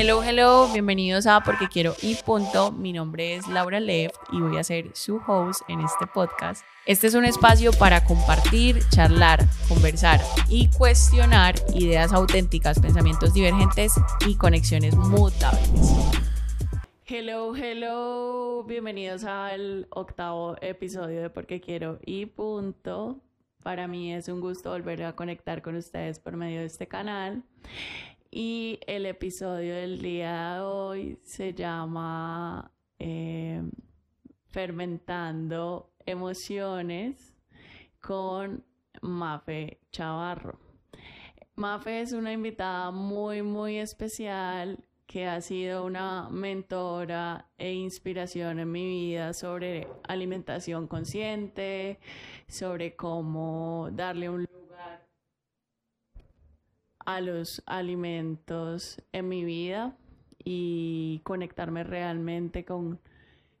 Hello, hello, bienvenidos a Porque Quiero y Punto. Mi nombre es Laura Left y voy a ser su host en este podcast. Este es un espacio para compartir, charlar, conversar y cuestionar ideas auténticas, pensamientos divergentes y conexiones mutables. Hello, hello, bienvenidos al octavo episodio de Porque Quiero y Punto. Para mí es un gusto volver a conectar con ustedes por medio de este canal. Y el episodio del día de hoy se llama eh, Fermentando emociones con Mafe Chavarro. Mafe es una invitada muy, muy especial que ha sido una mentora e inspiración en mi vida sobre alimentación consciente, sobre cómo darle un a los alimentos en mi vida y conectarme realmente con,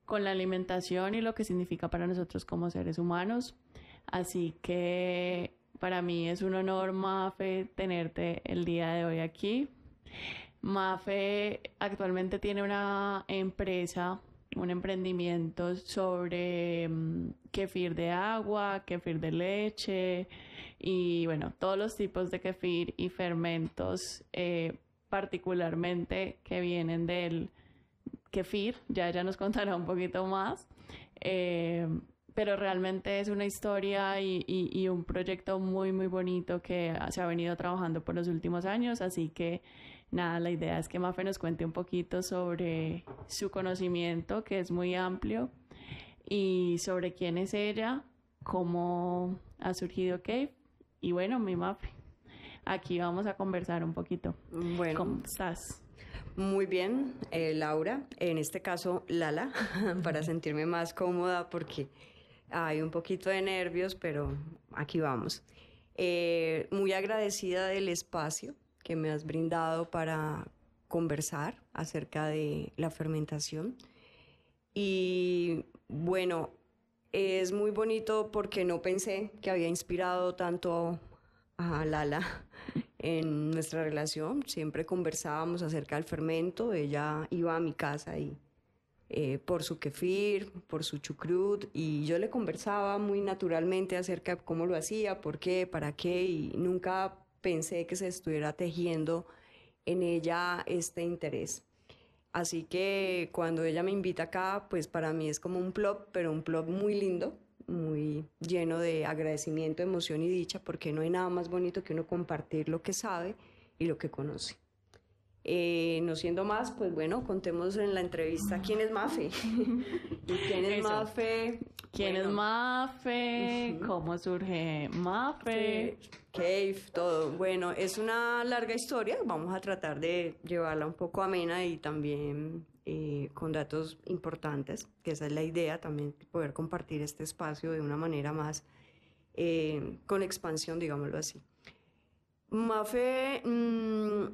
con la alimentación y lo que significa para nosotros como seres humanos. Así que para mí es un honor, Mafe, tenerte el día de hoy aquí. Mafe actualmente tiene una empresa, un emprendimiento sobre um, kefir de agua, kefir de leche, y bueno, todos los tipos de kefir y fermentos, eh, particularmente que vienen del kefir, ya ella nos contará un poquito más, eh, pero realmente es una historia y, y, un proyecto muy, muy bonito que se ha venido trabajando por los últimos años, así que nada, la idea es que Mafe nos cuente un poquito sobre su conocimiento, que es muy amplio, y sobre quién es ella, cómo ha surgido Cave y bueno, mi Mafe, aquí vamos a conversar un poquito. Bueno. ¿Cómo estás? Muy bien, eh, Laura, en este caso Lala, para sentirme más cómoda porque hay un poquito de nervios, pero aquí vamos. Eh, muy agradecida del espacio que me has brindado para conversar acerca de la fermentación. Y bueno, es muy bonito porque no pensé que había inspirado tanto a Lala en nuestra relación. Siempre conversábamos acerca del fermento. Ella iba a mi casa y eh, por su kefir, por su chucrut, y yo le conversaba muy naturalmente acerca de cómo lo hacía, por qué, para qué, y nunca pensé que se estuviera tejiendo en ella este interés. Así que cuando ella me invita acá, pues para mí es como un plop, pero un plop muy lindo, muy lleno de agradecimiento, emoción y dicha, porque no hay nada más bonito que uno compartir lo que sabe y lo que conoce. Eh, no siendo más, pues bueno, contemos en la entrevista quién es Mafe. quién es Mafe? ¿Quién es Mafe? ¿Cómo surge Mafe? Cave, todo. Bueno, es una larga historia. Vamos a tratar de llevarla un poco amena y también eh, con datos importantes, que esa es la idea también, poder compartir este espacio de una manera más eh, con expansión, digámoslo así. Mafe. Mmm,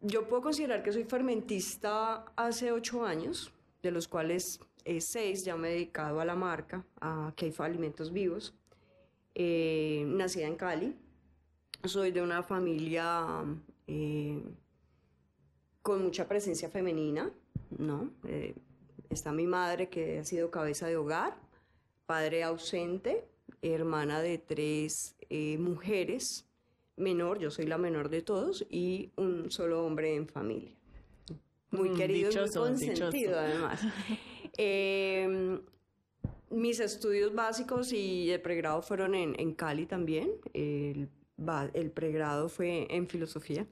yo puedo considerar que soy fermentista hace ocho años, de los cuales eh, seis ya me he dedicado a la marca, a Keifa Alimentos Vivos. Eh, nacida en Cali. Soy de una familia eh, con mucha presencia femenina, ¿no? está mi madre que ha sido cabeza de hogar, padre ausente, hermana de tres mujeres menor, yo soy la menor de todos, y un solo hombre en familia. Muy mm, querido y muy consentido, además. Em, mis estudios básicos y de pregrado fueron en, en Cali también. El, el, pregrado fue en filosofía.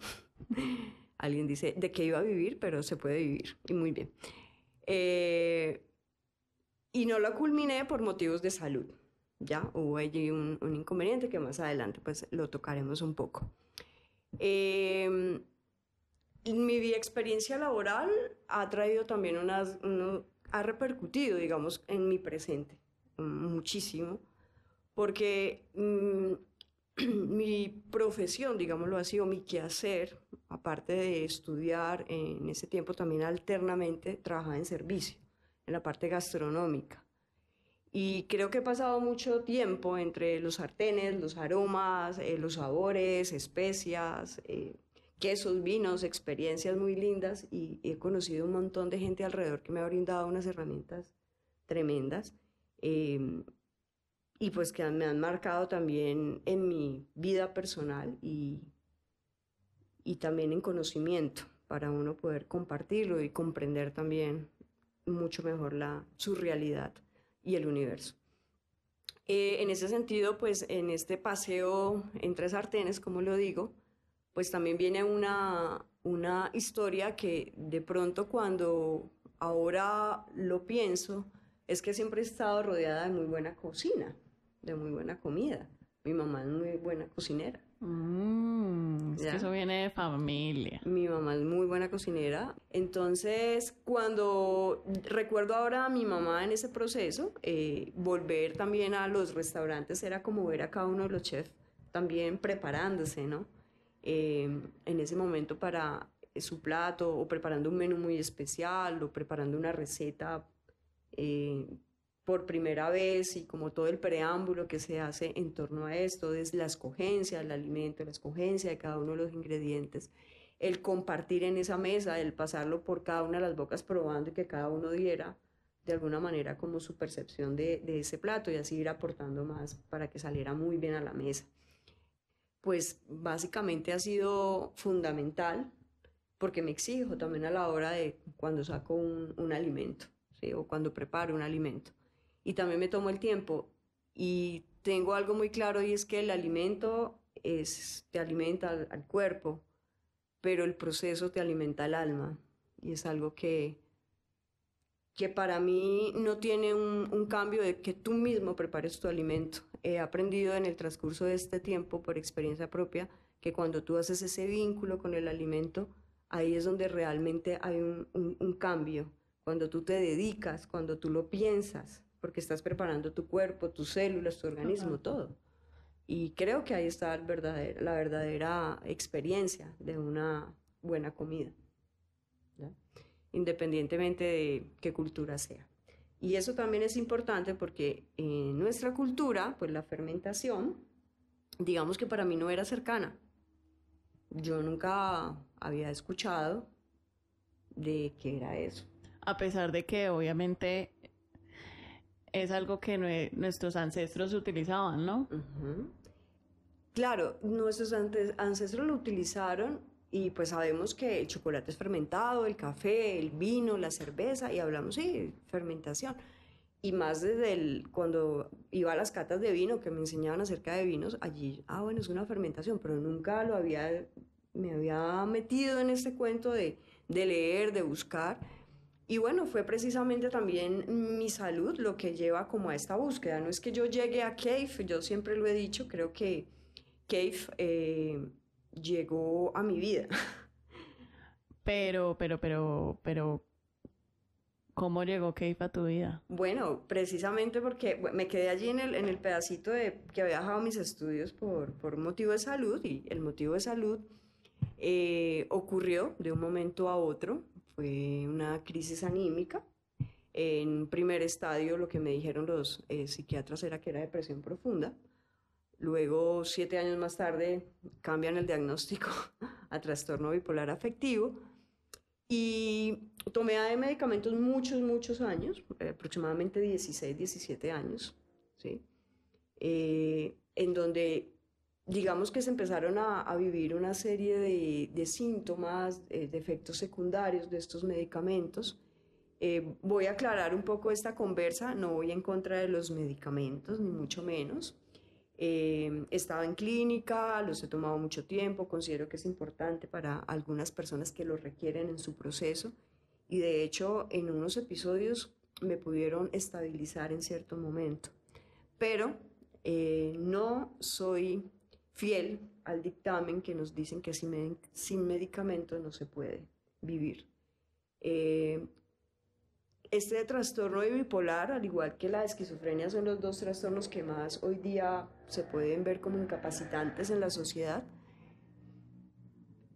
Alguien dice de qué iba a vivir, pero se puede vivir, y muy bien. Eh, y no lo culminé por motivos de salud ya hubo allí un, inconveniente que más adelante pues lo tocaremos un poco. Eh, mi experiencia laboral ha traído también unas, ha repercutido, digamos, en mi presente muchísimo, porque mm, mi profesión, digámoslo así, o mi quehacer, aparte de estudiar en ese tiempo también alternamente, trabajaba en servicio, en la parte gastronómica. Y creo que he pasado mucho tiempo entre los sartenes, los aromas, eh, los sabores, especias, eh, quesos, vinos, experiencias muy lindas y he conocido un montón de gente alrededor que me ha brindado unas herramientas tremendas em, y pues que me han marcado también en mi vida personal y, y también en conocimiento para uno poder compartirlo y comprender también mucho mejor la, su realidad y el universo. Eh, en ese sentido, pues en este paseo entre sartenes, como lo digo, pues también viene una, una historia que de pronto cuando ahora lo pienso, es que siempre he estado rodeada de muy buena cocina, de muy buena comida. Mi mamá es muy buena cocinera. Mm, es que eso viene de familia. Mi mamá es muy buena cocinera. Entonces, cuando recuerdo ahora a mi mamá en ese proceso, eh, volver también a los restaurantes era como ver a cada uno de los chefs también preparándose, ¿no? Eh, en ese momento para su plato o preparando un menú muy especial o preparando una receta eh, por primera vez y como todo el preámbulo que se hace en torno a esto, es la escogencia del alimento, la escogencia de cada uno de los ingredientes, el compartir en esa mesa, el pasarlo por cada una de las bocas probando y que cada uno diera de alguna manera como su percepción de, ese plato y así ir aportando más para que saliera muy bien a la mesa. Pues básicamente ha sido fundamental porque me exijo también a la hora de cuando saco un, alimento o cuando preparo un alimento y también me tomo el tiempo y tengo algo muy claro y es que el alimento es, te alimenta al, cuerpo, pero el proceso te alimenta al alma y es algo que, que para mí no tiene un, cambio de que tú mismo prepares tu alimento. He aprendido en el transcurso de este tiempo, por experiencia propia, que cuando tú haces ese vínculo con el alimento, ahí es donde realmente hay un cambio. Cuando tú te dedicas, cuando tú lo piensas, porque estás preparando tu cuerpo, tus células, tu organismo, todo. Y creo que ahí está el verdadero, la verdadera experiencia de una buena comida, independientemente de qué cultura sea. Y eso también es importante porque en nuestra cultura, pues la fermentación, digamos que para mí no era cercana. Yo nunca había escuchado de qué era eso. A pesar de que obviamente es algo que nuestros ancestros utilizaban, ¿no? Claro, nuestros ancestros lo utilizaron y pues sabemos que el chocolate es fermentado, el café, el vino, la cerveza, y hablamos, sí, fermentación. Y más desde el, cuando iba a las catas de vino, que me enseñaban acerca de vinos, allí, ah, bueno, es una fermentación, pero nunca lo había, me había metido en este cuento de, de leer, de buscar. Y bueno, fue precisamente también mi salud lo que lleva como a esta búsqueda. No es que yo llegue a Cave, yo siempre lo he dicho, creo que Cave eh, llegó a mi vida. Pero, pero, pero, pero, ¿cómo llegó Cave a tu vida? Bueno, precisamente porque me quedé allí en el, en el pedacito de que había dejado mis estudios por, por motivo de salud y el motivo de salud eh, ocurrió de un momento a otro fue una crisis anímica. En primer estadio lo que me dijeron los eh, psiquiatras era que era depresión profunda. Luego, siete años más tarde, cambian el diagnóstico a trastorno bipolar afectivo. Y tomé medicamentos muchos, muchos años, aproximadamente 16, 17 años, ¿sí? Eh, en donde digamos que se empezaron a, vivir una serie de, síntomas, eh, de efectos secundarios de estos medicamentos. Eh, voy a aclarar un poco esta conversa, no voy en contra de los medicamentos, ni mucho menos. Eh, estaba en clínica, los he tomado mucho tiempo, considero que es importante para algunas personas que lo requieren en su proceso y de hecho en unos episodios me pudieron estabilizar en cierto momento, pero no soy fiel al dictamen que nos dicen que sin, medicamentos no se puede vivir. Eh, este trastorno bipolar, al igual que la esquizofrenia, son los dos trastornos que más hoy día se pueden ver como incapacitantes en la sociedad.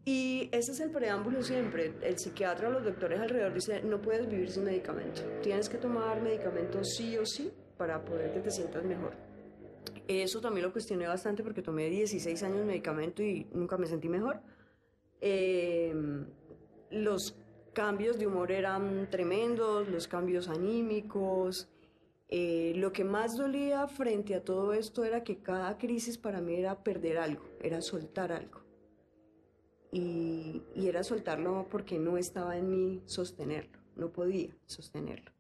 Y ese es el preámbulo siempre. El psiquiatra o los doctores alrededor dicen, no puedes vivir sin medicamento. Tienes que tomar medicamentos sí o sí para poder que te sientas mejor. Eso también lo cuestioné bastante porque tomé 16 años de medicamento y nunca me sentí mejor. Em, los cambios de humor eran tremendos, los cambios anímicos. Eh, lo que más dolía frente a todo esto era que cada crisis para mí era perder algo, era soltar algo. Y, y era soltarlo porque no estaba en mí sostenerlo, no podía sostenerlo.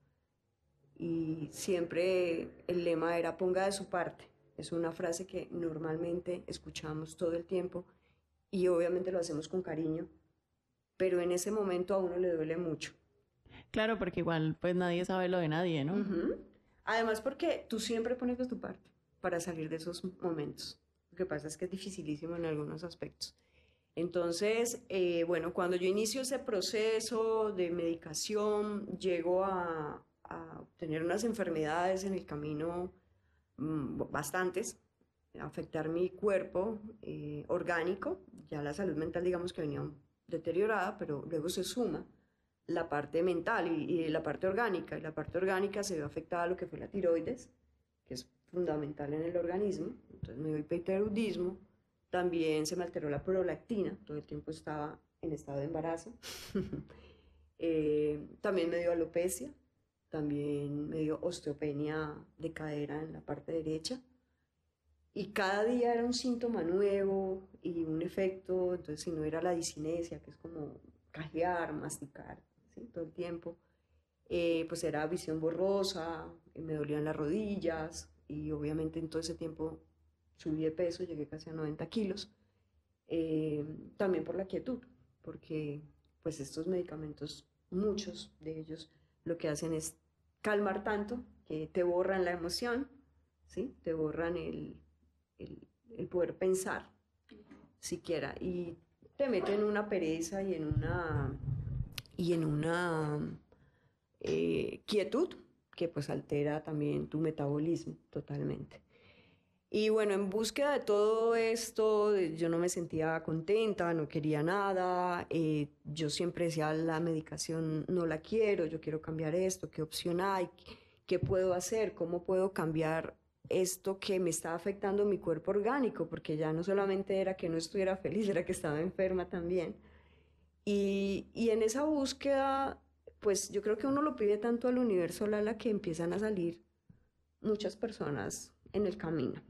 Y siempre el lema era ponga de su parte. Es una frase que normalmente escuchamos todo el tiempo y obviamente lo hacemos con cariño, pero en ese momento a uno le duele mucho. Claro, porque igual pues nadie sabe lo de nadie, ¿no? Además porque tú siempre pones de tu parte para salir de esos momentos. Lo que pasa es que es dificilísimo en algunos aspectos. Entonces, eh, bueno, cuando yo inicio ese proceso de medicación, llego a, a tener unas enfermedades en el camino bastantes, afectar mi cuerpo eh, orgánico, ya la salud mental digamos que venía deteriorada, pero luego se suma la parte mental y, la parte orgánica, y la parte orgánica se ve afectada a lo que fue la tiroides, que es fundamental en el organismo, entonces me dio hipertiroidismo, también se me alteró la prolactina, todo el tiempo estaba en estado de embarazo, eh, también me dio alopecia, también me dio osteopenia de cadera en la parte derecha, y cada día era un síntoma nuevo y un efecto, entonces si no era la disinesia, que es como cajear, masticar, todo el tiempo, eh, pues era visión borrosa, me dolían las rodillas y obviamente en todo ese tiempo subí de peso, llegué casi a 90 kilos, eh, también por la quietud, porque pues estos medicamentos, muchos de ellos, lo que hacen es calmar tanto que te borran la emoción, ¿sí? te borran el, el, poder pensar siquiera y te mete en una pereza y en una y en una eh, quietud que pues altera también tu metabolismo totalmente. Y bueno, en búsqueda de todo esto, yo no me sentía contenta, no quería nada, eh, yo siempre decía, la medicación no la quiero, yo quiero cambiar esto, ¿qué opción hay? ¿Qué puedo hacer? ¿Cómo puedo cambiar esto que me estaba afectando mi cuerpo orgánico, porque ya no solamente era que no estuviera feliz, era que estaba enferma también. Y, y en esa búsqueda, pues yo creo que uno lo pide tanto al universo, Lala, que empiezan a salir muchas personas en el camino.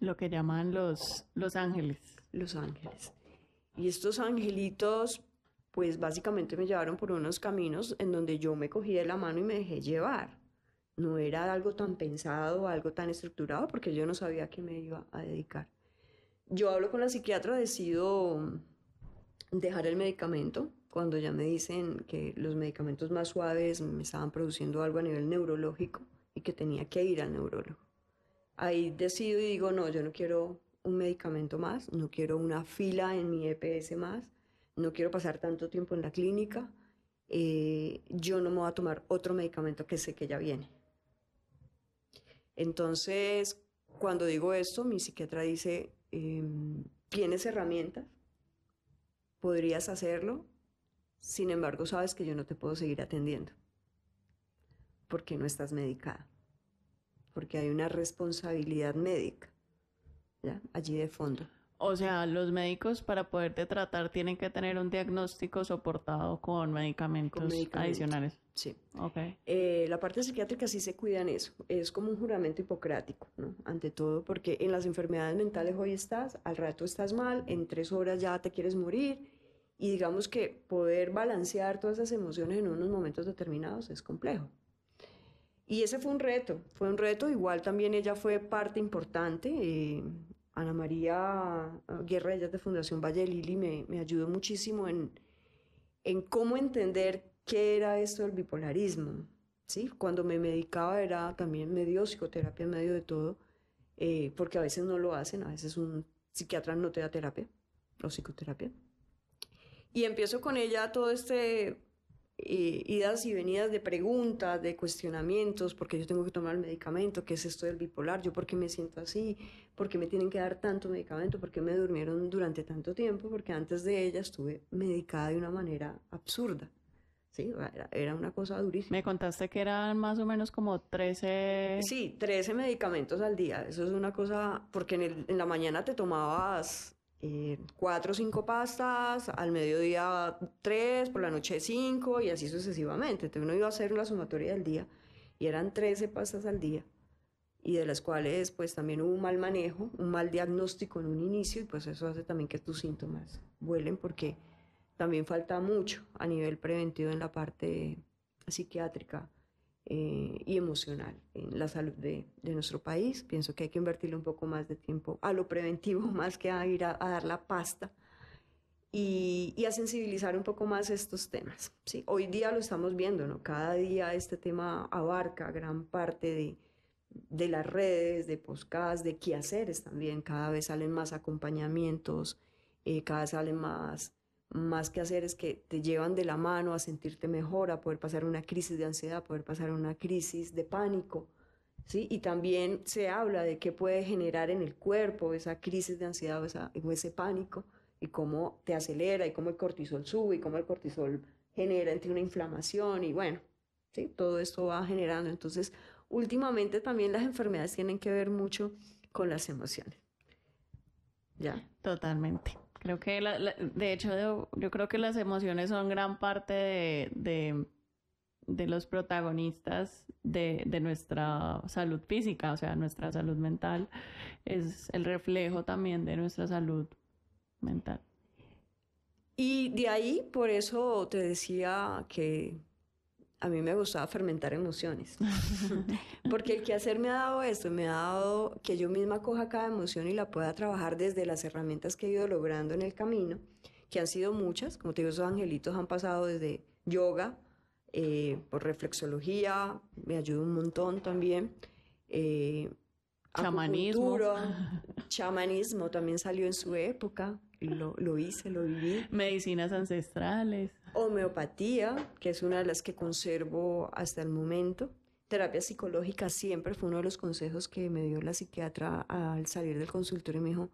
Lo que llaman los, los ángeles. Los ángeles. Y estos angelitos, pues básicamente me llevaron por unos caminos en donde yo me cogí de la mano y me dejé llevar no era algo tan pensado, algo tan estructurado, porque yo no sabía a qué me iba a dedicar. Yo hablo con la psiquiatra, decido dejar el medicamento cuando ya me dicen que los medicamentos más suaves me estaban produciendo algo a nivel neurológico y que tenía que ir al neurólogo. Ahí decido y digo, no, yo no quiero un medicamento más, no quiero una fila en mi EPS más, no quiero pasar tanto tiempo en la clínica, eh, yo no me voy a tomar otro medicamento que sé que ya viene. Entonces, cuando digo esto, mi psiquiatra dice, em, tienes herramientas, podrías hacerlo, sin embargo sabes que yo no te puedo seguir atendiendo, porque no estás medicada, porque hay una responsabilidad médica ¿ya? allí de fondo. O sea, los médicos para poderte tratar tienen que tener un diagnóstico soportado con medicamentos, adicionales. Sí. Okay. Eh, la parte psiquiátrica sí se cuida en eso. Es como un juramento hipocrático, ¿no? Ante todo, porque en las enfermedades mentales hoy estás, al rato estás mal, en tres horas ya te quieres morir. Y digamos que poder balancear todas esas emociones en unos momentos determinados es complejo. Y ese fue un reto, fue un reto. Igual también ella fue parte importante. Eh, Ana María ah, Guerra, ella de Fundación Valle Lili, me, me ayudó muchísimo en, en cómo entender qué era esto del bipolarismo. ¿sí? Cuando me medicaba era también medio psicoterapia medio de todo, eh, porque a veces no lo hacen, a veces un psiquiatra no te da terapia o psicoterapia. Y empiezo con ella todo este eh, idas y venidas de preguntas, de cuestionamientos, porque yo tengo que tomar el medicamento, qué es esto del bipolar, yo por qué me siento así, por qué me tienen que dar tanto medicamento, por qué me durmieron durante tanto tiempo, porque antes de ella estuve medicada de una manera absurda. Sí, era, una cosa durísima. Me contaste que eran más o menos como 13... Sí, 13 medicamentos al día. Eso es una cosa, porque en, en la mañana te tomabas eh, cuatro o cinco pastas, al mediodía tres, por la noche cinco y así sucesivamente. Entonces uno iba a hacer la sumatoria del día y eran 13 pastas al día y de las cuales pues también hubo un mal manejo, un mal diagnóstico en un inicio y pues eso hace también que tus síntomas vuelen porque también falta mucho a nivel preventivo en la parte psiquiátrica eh, y emocional en la salud de, nuestro país. Pienso que hay que invertirle un poco más de tiempo a lo preventivo más que a ir a, dar la pasta y, a sensibilizar un poco más estos temas. ¿sí? Hoy día lo estamos viendo, ¿no? cada día este tema abarca gran parte de de las redes, de podcasts, de quehaceres también. Cada vez salen más acompañamientos, eh, cada vez salen más, más quehaceres que te llevan de la mano a sentirte mejor, a poder pasar una crisis de ansiedad, a poder pasar una crisis de pánico. ¿sí? Y también se habla de qué puede generar en el cuerpo esa crisis de ansiedad o, ese pánico y cómo te acelera y cómo el cortisol sube y cómo el cortisol genera entre una inflamación y bueno, ¿sí? todo esto va generando. Entonces, últimamente también las enfermedades tienen que ver mucho con las emociones. ¿Ya? Totalmente. Creo que, de hecho, yo creo que las emociones son gran parte de, de, los protagonistas de, de, nuestra salud física, o sea, nuestra salud mental es el reflejo también de nuestra salud mental. Y de ahí, por eso te decía que a mí me gustaba fermentar emociones. Porque el quehacer me ha dado esto, me ha dado que yo misma coja cada emoción y la pueda trabajar desde las herramientas que he ido logrando en el camino, que han sido muchas. Como te digo, esos angelitos han pasado desde yoga, eh, por reflexología, me ayuda un montón también. Eh, chamanismo. Chamanismo también salió en su época, lo, lo hice, lo viví. Medicinas ancestrales. Homeopatía, que es una de las que conservo hasta el momento. Terapia psicológica siempre fue uno de los consejos que me dio la psiquiatra al salir del consultorio y me dijo,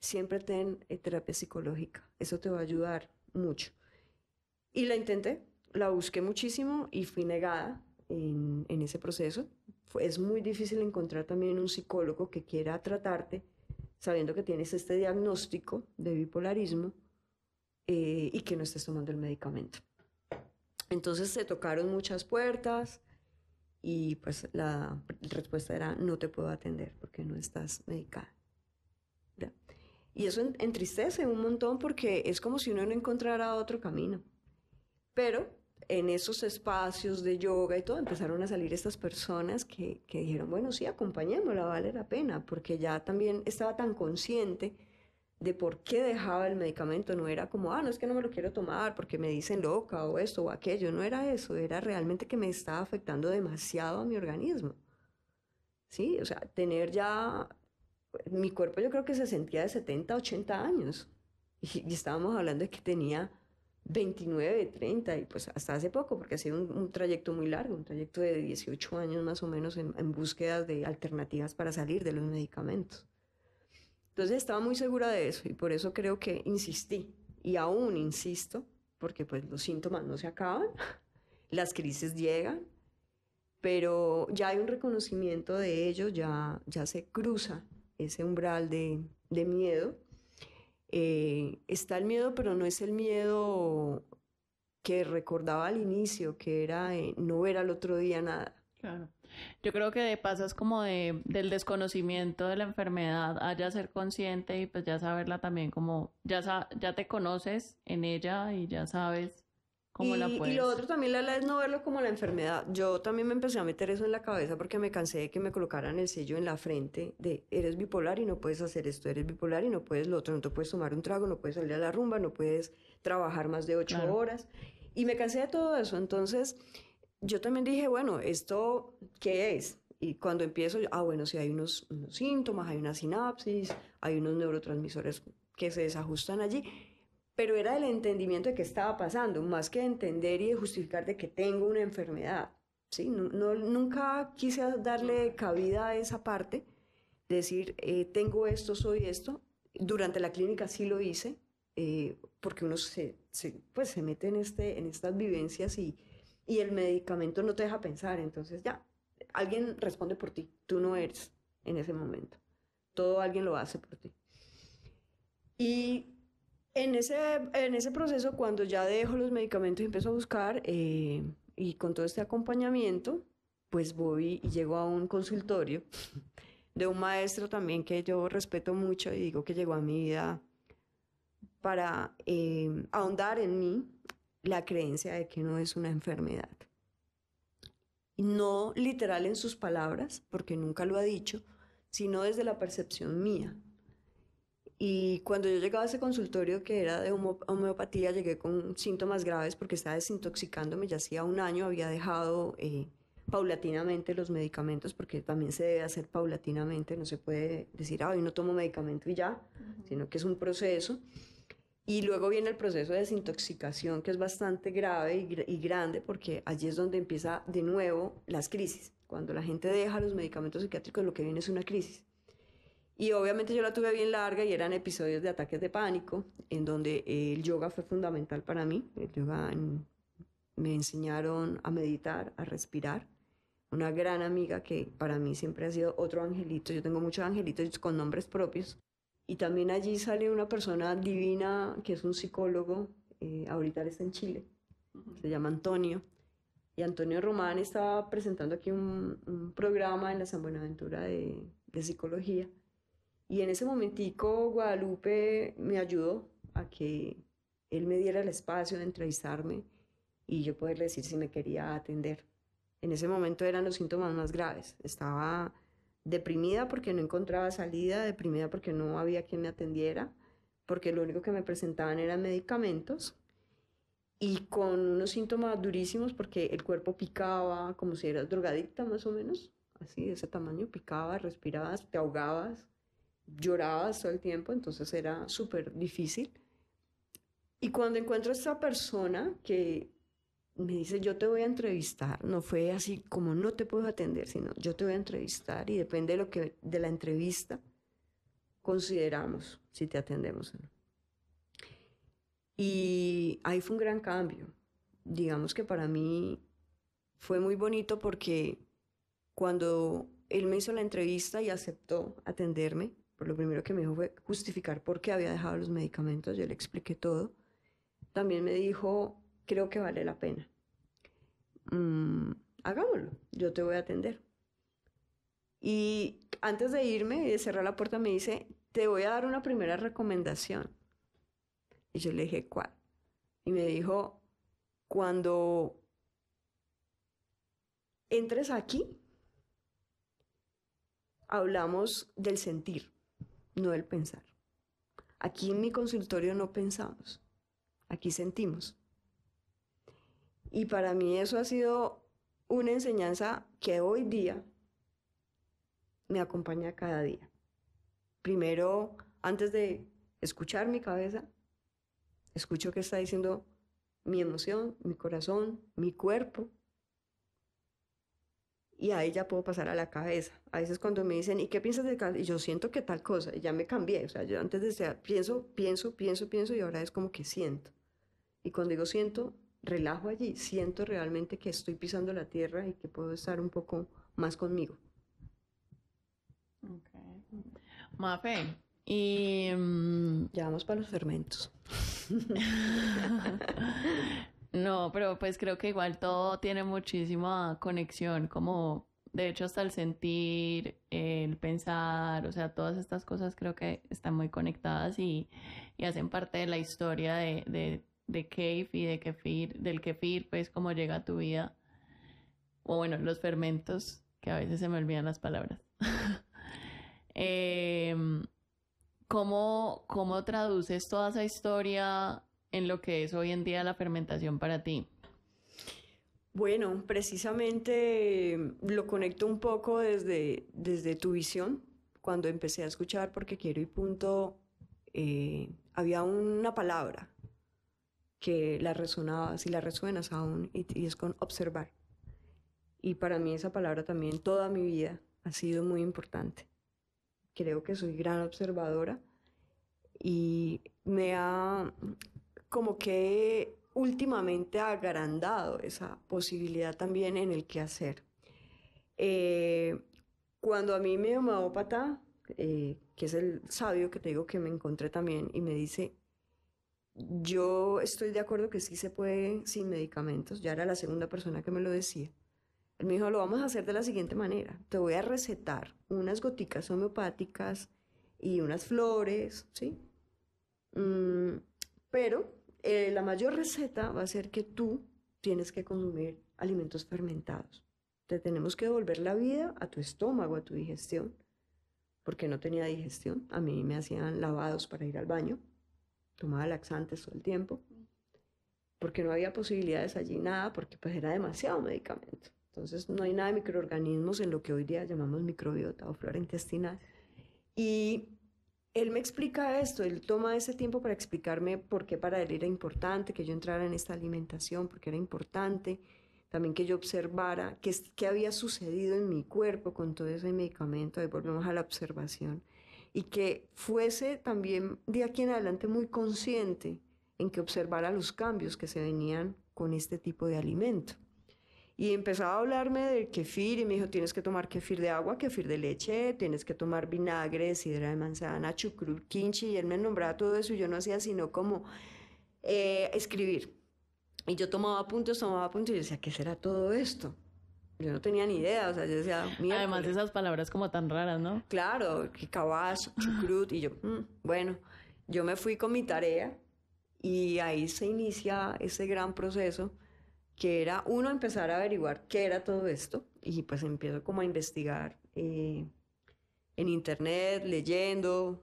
siempre ten eh, terapia psicológica, eso te va a ayudar mucho. Y la intenté, la busqué muchísimo y fui negada en, en ese proceso. es muy difícil encontrar también un psicólogo que quiera tratarte sabiendo que tienes este diagnóstico de bipolarismo eh, y que no estés tomando el medicamento. Entonces se tocaron muchas puertas y pues la respuesta era no te puedo atender porque no estás medicada. Y eso entristece un montón porque es como si uno no encontrara otro camino. Pero en esos espacios de yoga y todo, empezaron a salir estas personas que, que dijeron, bueno, sí, acompañémosla, vale la pena, porque ya también estaba tan consciente de por qué dejaba el medicamento, no era como, ah, no es que no me lo quiero tomar porque me dicen loca o esto o aquello, no era eso, era realmente que me estaba afectando demasiado a mi organismo. Sí, o sea, tener ya, mi cuerpo yo creo que se sentía de 70, 80 años y, y estábamos hablando de que tenía 29, 30 y pues hasta hace poco, porque ha sido un, trayecto muy largo, un trayecto de 18 años más o menos en, en búsquedas de alternativas para salir de los medicamentos. Entonces estaba muy segura de eso y por eso creo que insistí y aún insisto, porque pues los síntomas no se acaban, las crisis llegan, pero ya hay un reconocimiento de ello, ya, ya se cruza ese umbral de, de miedo eh, está el miedo, pero no es el miedo que recordaba al inicio, que era eh, no ver al otro día nada. Claro. Yo creo que pasas como de, del desconocimiento de la enfermedad a ya ser consciente y pues ya saberla también como, ya, ya te conoces en ella y ya sabes y, lo otro también la, es no verlo como la enfermedad. Yo también me empecé a meter eso en la cabeza porque me cansé de que me colocaran el sello en la frente de eres bipolar y no puedes hacer esto, eres bipolar y no puedes lo otro, no te puedes tomar un trago, no puedes salir a la rumba, no puedes trabajar más de ocho horas. Y me cansé de todo eso. Entonces, yo también dije, bueno, ¿esto qué es? Y cuando empiezo, ah, bueno, si hay unos, síntomas, hay una sinapsis, hay unos neurotransmisores que se desajustan allí pero era el entendimiento de qué estaba pasando, más que entender y justificar de que tengo una enfermedad. ¿sí? No, nunca quise darle cabida a esa parte, decir, eh, tengo esto, soy esto. Durante la clínica sí lo hice, eh, porque uno se, pues, se mete en, este, en estas vivencias y, y el medicamento no te deja pensar. Entonces ya, alguien responde por ti, tú no eres en ese momento. Todo alguien lo hace por ti. Y en ese, en ese proceso, cuando ya dejo los medicamentos y empiezo a buscar, eh, y con todo este acompañamiento, pues voy y llego a un consultorio de un maestro también que yo respeto mucho y digo que llegó a mi vida para eh, ahondar en mí la creencia de que no es una enfermedad. No literal en sus palabras, porque nunca lo ha dicho, sino desde la percepción mía. Y cuando yo llegaba a ese consultorio que era de homeopatía, llegué con síntomas graves porque estaba desintoxicándome. Ya hacía un año había dejado eh, paulatinamente los medicamentos, porque también se debe hacer paulatinamente. No se puede decir, ah, hoy no tomo medicamento y ya, sino que es un proceso. Y luego viene el proceso de desintoxicación, que es bastante grave y, grande, porque allí es donde empieza de nuevo las crisis. Cuando la gente deja los medicamentos psiquiátricos, lo que viene es una crisis. Y obviamente yo la tuve bien larga y eran episodios de ataques de pánico, en donde el yoga fue fundamental para mí. El yoga me enseñaron a meditar, a respirar. Una gran amiga que para mí siempre ha sido otro angelito. Yo tengo muchos angelitos con nombres propios y también allí sale una persona divina que es un psicólogo, eh, ahorita él está en Chile, se llama Antonio. Y Antonio Román estaba presentando aquí un, programa en la San Buenaventura de, de, psicología. Y en ese momentico Guadalupe me ayudó a que él me diera el espacio de entrevistarme y yo poderle decir si me quería atender. En ese momento eran los síntomas más graves. Estaba deprimida porque no encontraba salida, deprimida porque no había quien me atendiera, porque lo único que me presentaban eran medicamentos y con unos síntomas durísimos porque el cuerpo picaba como si eras drogadicta más o menos, así de ese tamaño, picaba, respirabas, te ahogabas, llorabas todo el tiempo, entonces era súper difícil. Y cuando encuentro a esta persona que me dice, yo te voy a entrevistar. No fue así como no te puedo atender, sino yo te voy a entrevistar y depende de lo que de la entrevista consideramos si te atendemos o no. Y ahí fue un gran cambio. Digamos que para mí fue muy bonito porque cuando él me hizo la entrevista y aceptó atenderme, por lo primero que me dijo fue justificar por qué había dejado los medicamentos, yo le expliqué todo. También me dijo, creo que vale la pena. Mm, hagámoslo, yo te voy a atender. Y antes de irme y de cerrar la puerta me dice, te voy a dar una primera recomendación. Y yo le dije, ¿cuál? Y me dijo, cuando entres aquí, hablamos del sentir, no del pensar. Aquí en mi consultorio no pensamos, aquí sentimos. Y para mí eso ha sido una enseñanza que hoy día me acompaña cada día. Primero, antes de escuchar mi cabeza, escucho qué está diciendo mi emoción, mi corazón, mi cuerpo. Y ahí ya puedo pasar a la cabeza. A veces cuando me dicen, ¿y qué piensas de? Y yo siento que tal cosa, y ya me cambié. O sea, yo antes decía, pienso, pienso, pienso, pienso, y ahora es como que siento. Y cuando digo siento, relajo allí, siento realmente que estoy pisando la tierra y que puedo estar un poco más conmigo. Okay. Mafe, y... Mm, ya vamos para los fermentos. no, pero pues creo que igual todo tiene muchísima conexión, como de hecho hasta el sentir, el pensar, o sea, todas estas cosas creo que están muy conectadas y, hacen parte de la historia de de Cave y de kefir, del kefir, pues cómo llega a tu vida. O bueno, los fermentos, que a veces se me olvidan las palabras. Em, ¿cómo, ¿Cómo traduces toda esa historia en lo que es hoy en día la fermentación para ti? Bueno, precisamente lo conecto un poco desde, desde tu visión. Cuando empecé a escuchar Porque Quiero y Punto, eh, había una palabra que la resonaba, si la resuenas aún, y, es con observar. Y para mí esa palabra también toda mi vida ha sido muy importante. Creo que soy gran observadora y me ha como que últimamente agrandado esa posibilidad también en el que hacer. Eh, cuando a mí mi homeópata eh, que es el sabio que te digo que me encontré también, y me dice, yo estoy de acuerdo que sí se puede sin medicamentos, ya era la segunda persona que me lo decía. Él me dijo, lo vamos a hacer de la siguiente manera, te voy a recetar unas goticas homeopáticas y unas flores, ¿sí? Mm, pero eh, la mayor receta va a ser que tú tienes que consumir alimentos fermentados. Te tenemos que devolver la vida a tu estómago, a tu digestión, porque no tenía digestión. A mí me hacían lavados para ir al baño, tomaba laxantes todo el tiempo, porque no había posibilidades allí, nada, porque pues era demasiado medicamento. Entonces no hay nada de microorganismos en lo que hoy día llamamos microbiota o flora intestinal. Y él me explica esto, él toma ese tiempo para explicarme por qué para él era importante que yo entrara en esta alimentación, porque era importante también que yo observara qué, qué había sucedido en mi cuerpo con todo ese medicamento, ahí volvemos a la observación, y que fuese también de aquí en adelante muy consciente en que observara los cambios que se venían con este tipo de alimento. Y empezaba a hablarme del kefir y me dijo, tienes que tomar kefir de agua, kefir de leche, tienes que tomar vinagre, sidra de manzana, chucrut, kimchi, y él me nombraba todo eso y yo no hacía sino como eh, escribir. Y yo tomaba apuntes, tomaba apuntes y decía, ¿qué será todo esto? Yo no tenía ni idea, o sea, yo decía... Además de esas palabras como tan raras, ¿no? Claro, kawash, chucrut, y yo, mm, bueno, yo me fui con mi tarea y ahí se inicia ese gran proceso que era uno empezar a averiguar qué era todo esto y pues empiezo como a investigar eh, en internet, leyendo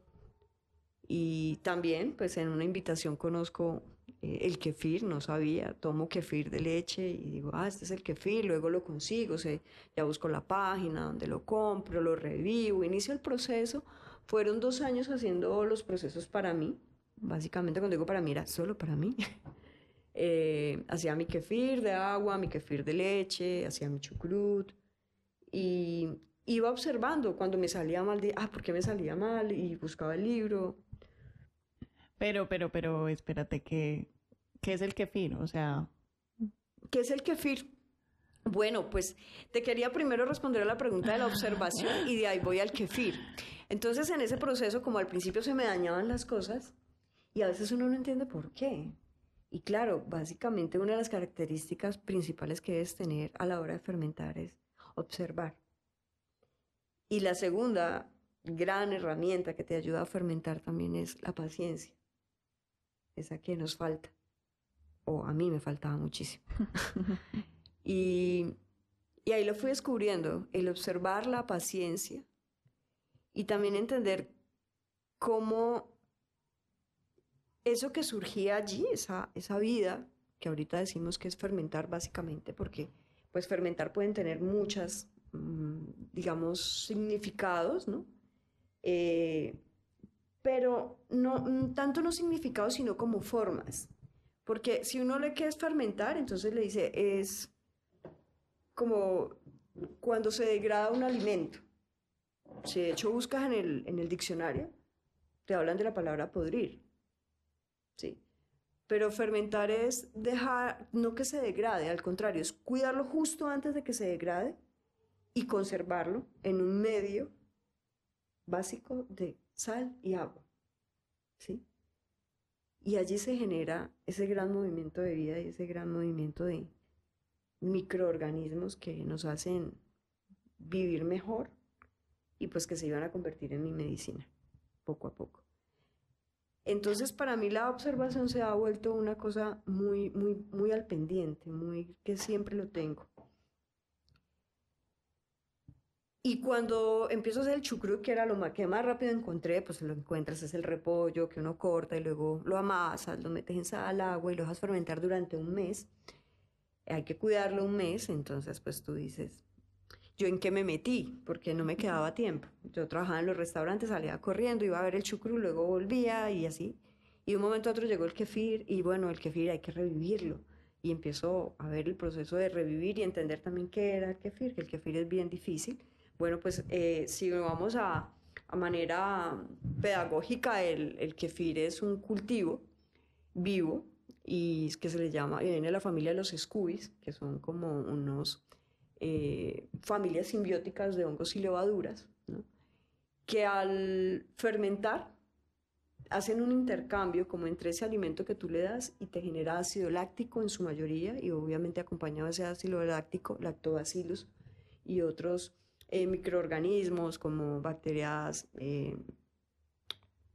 y también pues en una invitación conozco el kefir, no sabía, tomo kefir de leche y digo, ah, este es el kefir, luego lo consigo, sé, ya busco la página donde lo compro, lo revivo, inicio el proceso. Fueron dos años haciendo los procesos para mí, básicamente cuando digo para mí era solo para mí. Eh, hacía mi kefir de agua, mi kefir de leche, hacía mi chucrut y iba observando cuando me salía mal de, ah, ¿por qué me salía mal? Y buscaba el libro. Pero, pero, pero, espérate, ¿qué, es el kefir? O sea... ¿Qué es el kefir? Bueno, pues te quería primero responder a la pregunta de la observación y de ahí voy al kefir. Entonces, en ese proceso, como al principio se me dañaban las cosas, y a veces uno no entiende por qué. Y claro, básicamente una de las características principales que debes tener a la hora de fermentar es observar. Y la segunda gran herramienta que te ayuda a fermentar también es la paciencia. Esa que nos falta. O a mí me faltaba muchísimo. y, y ahí lo fui descubriendo, el observar la paciencia y también entender cómo eso que surgía allí, esa, esa vida, que ahorita decimos que es fermentar básicamente, porque pues fermentar pueden tener muchas, mm, digamos, significados, ¿no? Eh, pero no mm, tanto no significados, sino como formas. Porque si uno le qué es fermentar, entonces le dice, es como cuando se degrada un alimento. Si de hecho buscas en el, en el diccionario, te hablan de la palabra podrir. ¿sí? Pero fermentar es dejar, no que se degrade, al contrario, es cuidarlo justo antes de que se degrade y conservarlo en un medio básico de sal y agua, ¿sí? Y allí se genera ese gran movimiento de vida y ese gran movimiento de microorganismos que nos hacen vivir mejor y pues que se iban a convertir en mi medicina, poco a poco. Entonces, para mí la observación se ha vuelto una cosa muy, muy, muy al pendiente, muy que siempre lo tengo. Y cuando empiezo a hacer el chucrut, que era lo más, que más rápido encontré, pues lo encuentras, es el repollo que uno corta y luego lo amasas, lo metes en sal, agua y lo dejas fermentar durante un mes. Hay que cuidarlo un mes, entonces pues tú dices, yo en qué me metí, porque no me quedaba tiempo. Yo trabajaba en los restaurantes, salía corriendo, iba a ver el chucrú, luego volvía y así. Y de un momento a otro llegó el kefir y bueno, el kefir hay que revivirlo. Y empezó a ver el proceso de revivir y entender también qué era el kefir, que el kefir es bien difícil. Bueno, pues eh, si vamos a, a manera pedagógica, el, kefir es un cultivo vivo y que se le llama, viene de la familia de los scubis, que son como unos eh, familias simbióticas de hongos y levaduras, que al fermentar hacen un intercambio como entre ese alimento que tú le das y te genera ácido láctico en su mayoría y obviamente acompañado de ese ácido láctico, lactobacillus y otros eh, microorganismos como bacterias, eh,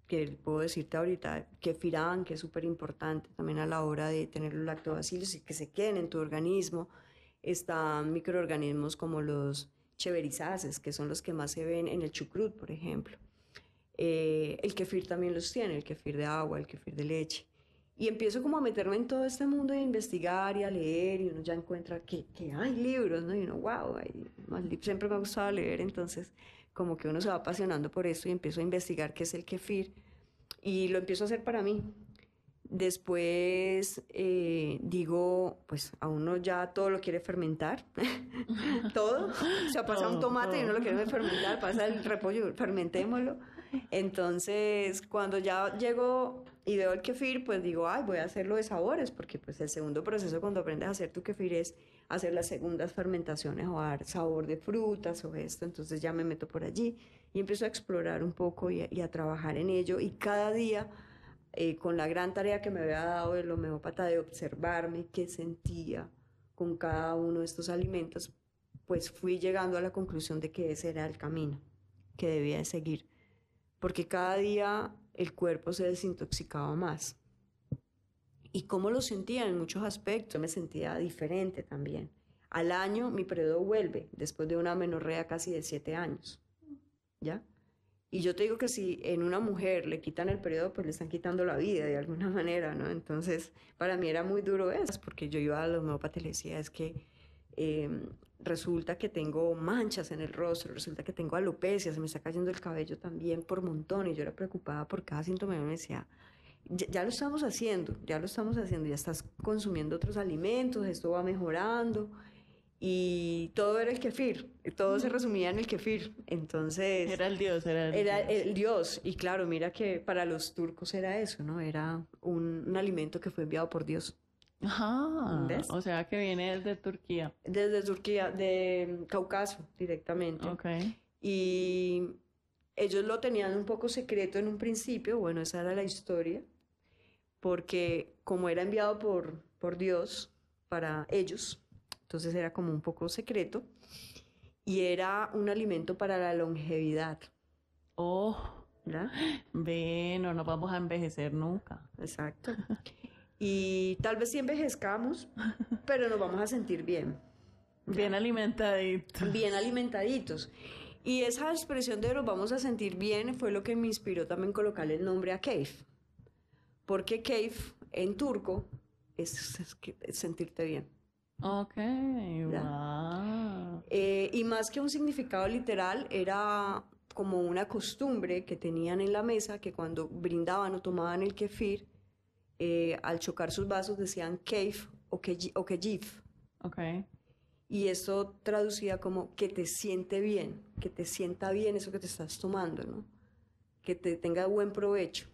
que puedo decirte ahorita, kefirán, que es súper importante también a la hora de tener los lactobacillus y que se queden en tu organismo. Están microorganismos como los cheverizaces, que son los que más se ven en el chucrut, por ejemplo. Eh, el kefir también los tiene, el kefir de agua, el kefir de leche. Y empiezo como a meterme en todo este mundo de investigar y a leer y uno ya encuentra que, que hay libros, ¿no? Y uno, wow, siempre me ha gustado leer, entonces como que uno se va apasionando por esto y empiezo a investigar qué es el kefir y lo empiezo a hacer para mí. Después eh, digo, pues a uno ya todo lo quiere fermentar, todo. O sea, pasa un tomate y uno lo quiere fermentar, pasa el repollo, fermentémoslo. Entonces, cuando ya llego y veo el kefir, pues digo, ay, voy a hacerlo de sabores, porque pues el segundo proceso cuando aprendes a hacer tu kefir es hacer las segundas fermentaciones o dar sabor de frutas o esto. Entonces ya me meto por allí y empiezo a explorar un poco y a, trabajar en ello. Y cada día, eh, con la gran tarea que me había dado el homeópata de observarme qué sentía con cada uno de estos alimentos, pues fui llegando a la conclusión de que ese era el camino que debía de seguir porque cada día el cuerpo se desintoxicaba más. Y cómo lo sentía en muchos aspectos, me sentía diferente también. Al año mi periodo vuelve, después de una menorrea casi de siete años. ¿Ya? Y yo te digo que si en una mujer le quitan el periodo, pues le están quitando la vida de alguna manera, ¿no? Entonces, para mí era muy duro eso, porque yo iba a los homeópatas y le decía, es que em, resulta que tengo manchas en el rostro, resulta que tengo alopecia, se me está cayendo el cabello también por montón y yo era preocupada por cada síntoma y me decía, ya, lo estamos haciendo, ya lo estamos haciendo, ya estás consumiendo otros alimentos, esto va mejorando y todo era el kefir, todo se resumía en el kefir, entonces... Era el dios, era el, era el dios. y claro, mira que para los turcos era eso, ¿no? Era un, un alimento que fue enviado por Dios. Ajá. O sea que viene desde Turquía. Desde Turquía, de Cáucaso directamente. Ok. Y ellos lo tenían un poco secreto en un principio, bueno, esa era la historia, porque como era enviado por, por Dios para ellos, entonces era como un poco secreto, y era un alimento para la longevidad. Oh, ¿verdad? Bueno, no vamos a envejecer nunca. Exacto. y tal vez sí envejezcamos, pero nos vamos a sentir bien. Bien alimentaditos. Bien alimentaditos. Y esa expresión de nos vamos a sentir bien fue lo que me inspiró también colocarle el nombre a Cave. Porque Cave en turco es, sentirte bien. Ok, wow. Eh, y más que un significado literal, era como una costumbre que tenían en la mesa que cuando brindaban o tomaban el kefir, eh, al chocar sus vasos decían cave o que o. Okay. Y eso traducía como que te siente bien, que te sienta bien eso que te estás tomando, ¿no? Que te tenga buen provecho.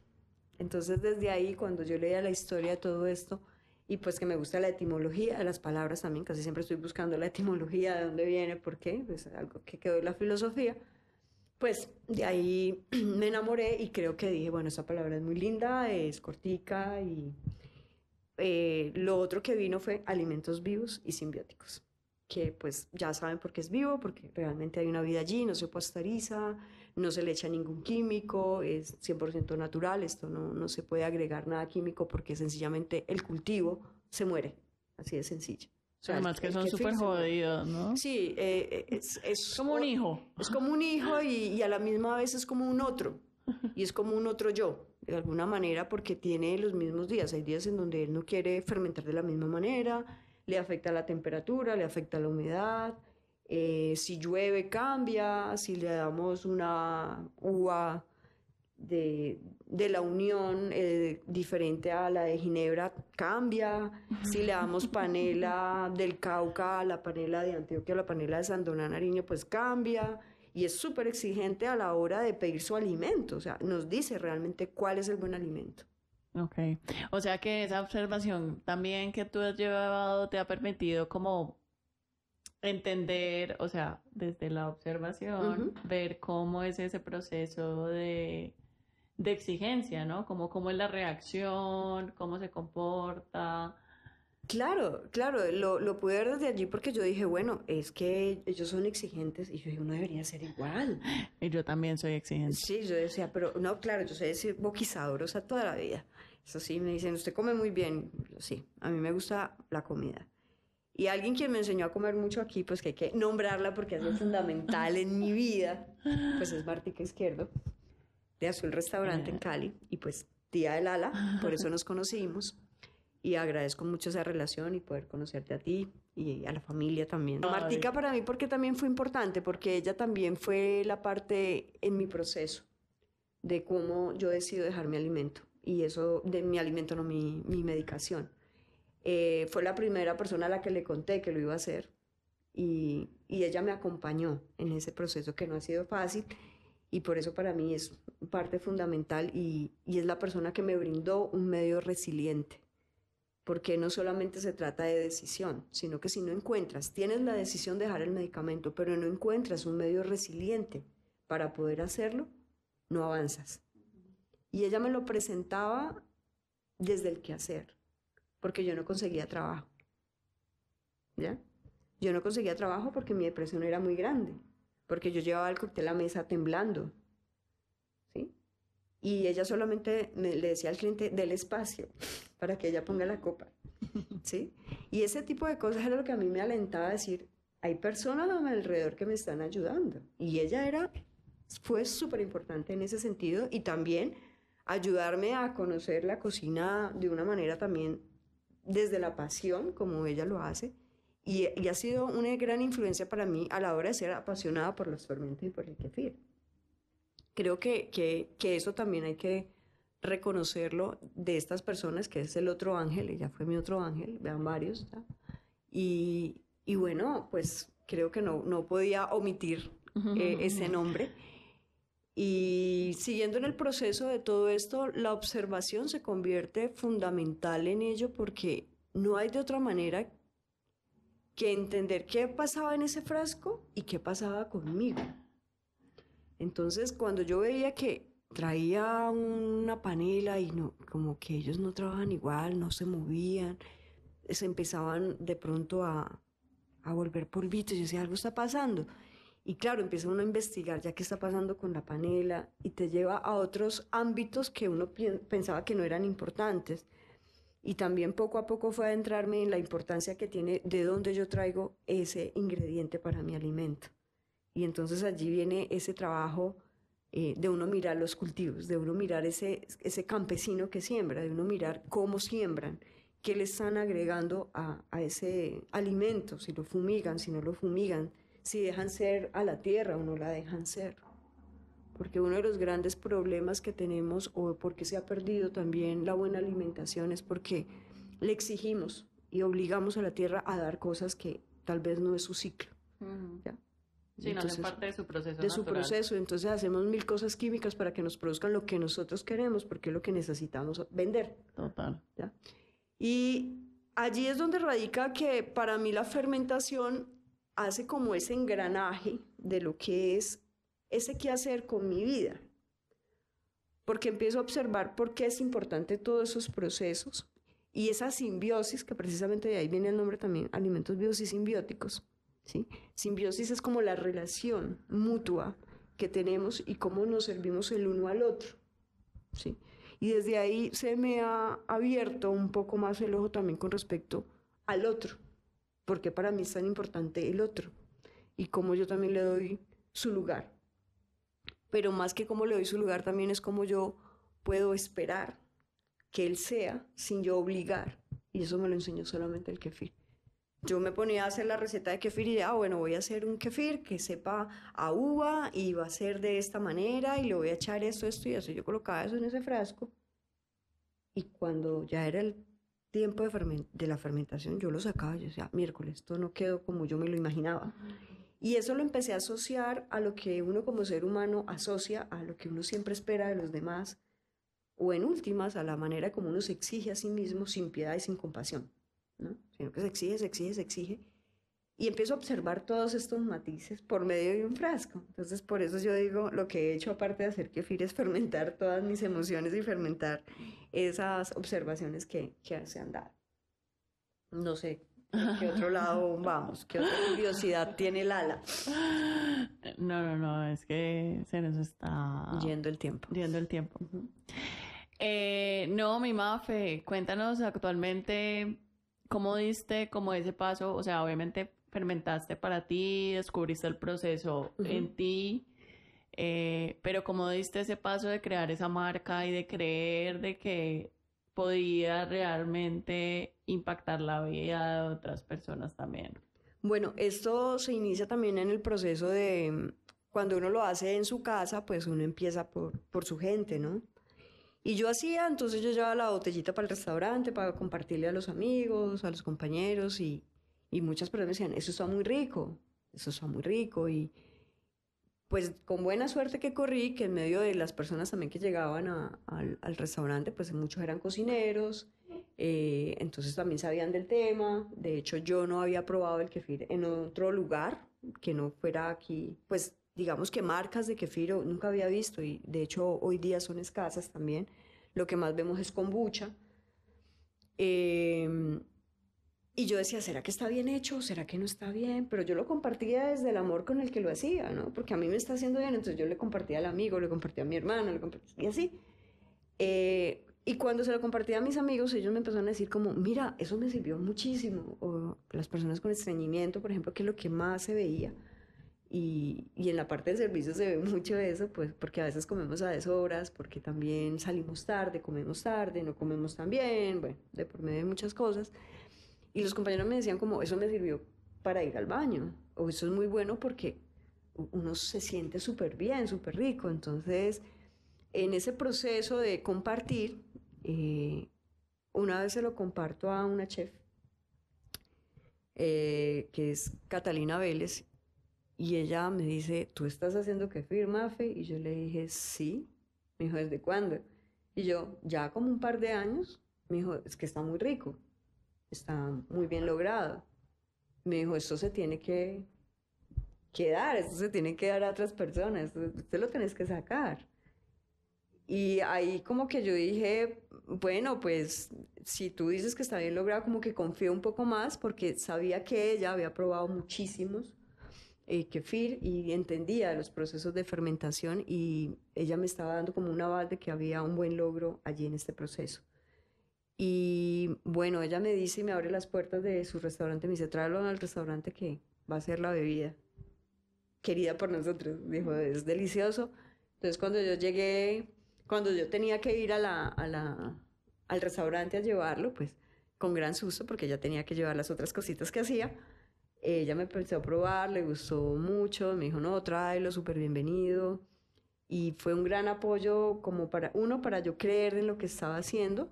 Entonces desde ahí, cuando yo leía la historia de todo esto, y pues que me gusta la etimología de las palabras también, casi siempre estoy buscando la etimología de dónde viene, por qué, pues algo que quedó en la filosofía, pues de ahí me enamoré y creo que dije, bueno, esa palabra es muy linda, es cortica y eh, lo otro que vino fue alimentos vivos y simbióticos, que pues ya saben por qué es vivo, porque realmente hay una vida allí, no se pasteuriza, no se le echa ningún químico, es 100% natural, esto no, no se puede agregar nada químico porque sencillamente el cultivo se muere, así de sencillo. Además que son súper jodidos, ¿no? Sí, eh, eh, es, como un hijo. Es como un hijo y, a la misma vez es como un otro. Y es como un otro yo, de alguna manera, porque tiene los mismos días. Hay días en donde él no quiere fermentar de la misma manera, le afecta la temperatura, le afecta la humedad. Eh, si llueve, cambia. Si le damos una uva de, de la unión eh, diferente a la de Ginebra cambia. Si le damos panela del Cauca a la panela de Antioquia, a la panela de Sandoná Nariño, pues cambia. Y es súper exigente a la hora de pedir su alimento. O sea, nos dice realmente cuál es el buen alimento. Ok. O sea que esa observación también que tú has llevado te ha permitido como entender, o sea, desde la observación, ver cómo es ese proceso de, exigencia, ¿no? Como cómo es la reacción, cómo se comporta. Claro, claro, lo, lo pude ver desde allí porque yo dije, bueno, es que ellos son exigentes y yo dije, uno debería ser igual. Y yo también soy exigente. Sí, yo decía, pero no, claro, yo soy boquizadorosa toda la vida. Eso sí, me dicen, usted come muy bien. sí, a mí me gusta la comida. Y alguien quien me enseñó a comer mucho aquí, pues que hay que nombrarla porque es fundamental en mi vida, pues es Martica Izquierdo, de Azul Restaurante en Cali, y pues tía del Ala, por eso nos conocimos. Y agradezco mucho esa relación y poder conocerte a ti y a la familia también. Martica para mí porque también fue importante, porque ella también fue la parte en mi proceso de cómo yo decido dejar mi alimento. Y eso de mi alimento, no mi, mi medicación. Eh, fue la primera persona a la que le conté que lo iba a hacer y, ella me acompañó en ese proceso que no ha sido fácil y por eso para mí es parte fundamental y, es la persona que me brindó un medio resiliente porque no solamente se trata de decisión, sino que si no encuentras, tienes la decisión de dejar el medicamento, pero no encuentras un medio resiliente para poder hacerlo, no avanzas. Y ella me lo presentaba desde el quehacer porque yo no conseguía trabajo. ¿Ya? Yo no conseguía trabajo porque mi depresión era muy grande, porque yo llevaba el cóctel a la mesa temblando. ¿Sí? Y ella solamente le decía al cliente del espacio para que ella ponga la copa. ¿Sí? Y ese tipo de cosas era lo que a mí me alentaba a decir, hay personas a mi alrededor que me están ayudando. Y ella era, fue súper importante en ese sentido y también ayudarme a conocer la cocina de una manera también desde la pasión, como ella lo hace, y, ha sido una gran influencia para mí a la hora de ser apasionada por los fermentos y por el kefir. Creo que, que, eso también hay que reconocerlo de estas personas, que es el otro ángel, ella fue mi otro ángel, vean varios, y, y, bueno, pues creo que no, no podía omitir eh, ese nombre. Y siguiendo en el proceso de todo esto, la observación se convierte fundamental en ello porque no hay de otra manera que entender qué pasaba en ese frasco y qué pasaba conmigo. Entonces, cuando yo veía que traía una panela y no, como que ellos no trabajan igual, no se movían, se empezaban de pronto a, a volver polvitos, yo decía, algo está pasando. Y claro, empieza uno a investigar ya qué está pasando con la panela y te lleva a otros ámbitos que uno pensaba que no eran importantes. Y también poco a poco fue adentrarme en la importancia que tiene de dónde yo traigo ese ingrediente para mi alimento. Y entonces allí viene ese trabajo eh, de uno mirar los cultivos, de uno mirar ese, campesino que siembra, de uno mirar cómo siembran, qué le están agregando a, a ese alimento, si lo fumigan, si no lo fumigan, si dejan ser a la tierra o no la dejan ser. Porque uno de los grandes problemas que tenemos o porque se ha perdido también la buena alimentación es porque le exigimos y obligamos a la tierra a dar cosas que tal vez no es su ciclo. Sí, no es parte de su proceso. De su proceso. Entonces hacemos mil cosas químicas para que nos produzcan lo que nosotros queremos, porque es lo que necesitamos vender. Total. Y allí es donde radica que para mí la fermentación hace como ese engranaje de lo que es ese qué hacer con mi vida. Porque empiezo a observar por qué es importante todos esos procesos y esa simbiosis, que precisamente de ahí viene el nombre también, alimentos bios y simbióticos. ¿sí? Simbiosis es como la relación mutua que tenemos y cómo nos servimos el uno al otro. ¿sí? Y desde ahí se me ha abierto un poco más el ojo también con respecto al otro porque para mí es tan importante el otro y cómo yo también le doy su lugar. Pero más que cómo le doy su lugar, también es cómo yo puedo esperar que él sea sin yo obligar. Y eso me lo enseñó solamente el kefir. Yo me ponía a hacer la receta de kefir y ah, bueno, voy a hacer un kefir que sepa a uva y va a ser de esta manera y le voy a echar esto, esto y eso. Yo colocaba eso en ese frasco y cuando ya era el tiempo de, la fermentación, yo lo sacaba, yo decía, miércoles, esto no quedó como yo me lo imaginaba. Y eso lo empecé a asociar a lo que uno como ser humano asocia a lo que uno siempre espera de los demás, o en últimas a la manera como uno se exige a sí mismo sin piedad y sin compasión, ¿no? Sino que se exige, se exige, se exige. y empiezo a observar todos estos matices por medio de un frasco. Entonces, por eso yo digo, lo que he hecho aparte de hacer kefir es fermentar todas mis emociones y fermentar esas observaciones que, que se han dado. No sé, ¿qué otro lado vamos? ¿Qué otra curiosidad tiene Lala? No, no, no, es que se nos está... Yendo el tiempo. Yendo el tiempo. Eh, no, mi Mafe, cuéntanos actualmente cómo diste como ese paso, o sea, obviamente fermentaste para ti, descubriste el proceso en ti, eh, pero cómo diste ese paso de crear esa marca y de creer de que podía realmente impactar la vida de otras personas también. Bueno, esto se inicia también en el proceso de cuando uno lo hace en su casa, pues uno empieza por, por su gente, ¿no? Y yo hacía, entonces yo llevaba la botellita para el restaurante para compartirle a los amigos, a los compañeros y, y muchas personas me decían, eso está muy rico, eso está muy rico. Y pues con buena suerte que corrí, que en medio de las personas también que llegaban al, restaurante, pues muchos eran cocineros, eh, entonces también sabían del tema. De hecho, yo no había probado el kefir en otro lugar que no fuera aquí, pues digamos que marcas de kefir nunca había visto y de hecho hoy día son escasas también. Lo que más vemos es kombucha. Eh, y yo decía, ¿será que está bien hecho? ¿Será que no está bien? Pero yo lo compartía desde el amor con el que lo hacía, ¿no? Porque a mí me está haciendo bien, entonces yo le compartía al amigo, le compartía a mi hermano, le compartía, y así. Eh, y cuando se lo compartía a mis amigos, ellos me empezaron a decir como, mira, eso me sirvió muchísimo. O las personas con estreñimiento, por ejemplo, que es lo que más se veía. Y, y, en la parte de servicio se ve mucho eso, pues porque a veces comemos a deshoras, porque también salimos tarde, comemos tarde, no comemos tan bien, bueno, de por medio de muchas cosas. Y los compañeros me decían como, eso me sirvió para ir al baño, o eso es muy bueno porque uno se siente súper bien, súper rico. Entonces, en ese proceso de compartir, eh, una vez se lo comparto a una chef, eh, que es Catalina Vélez, y ella me dice, ¿tú estás haciendo kefir, Mafe? Y yo le dije, sí. Me dijo, ¿desde cuándo? Y yo, ya como un par de años. Me dijo, es que está muy rico está muy bien logrado. Me dijo, esto se tiene que, que dar, esto se tiene que dar a otras personas, usted lo tenés que sacar. Y ahí como que yo dije, bueno, pues si tú dices que está bien logrado, como que confío un poco más porque sabía que ella había probado muchísimos eh, kefir y entendía los procesos de fermentación y ella me estaba dando como un aval de que había un buen logro allí en este proceso. Y bueno, ella me dice y me abre las puertas de su restaurante, me dice, tráelo al restaurante que va a ser la bebida querida por nosotros. Dijo, es delicioso. Entonces cuando yo llegué, cuando yo tenía que ir a la, a la, al restaurante a llevarlo, pues con gran susto, porque ella tenía que llevar las otras cositas que hacía, ella me empezó a probar, le gustó mucho, me dijo, no, tráelo, súper bienvenido. Y fue un gran apoyo como para, uno, para yo creer en lo que estaba haciendo,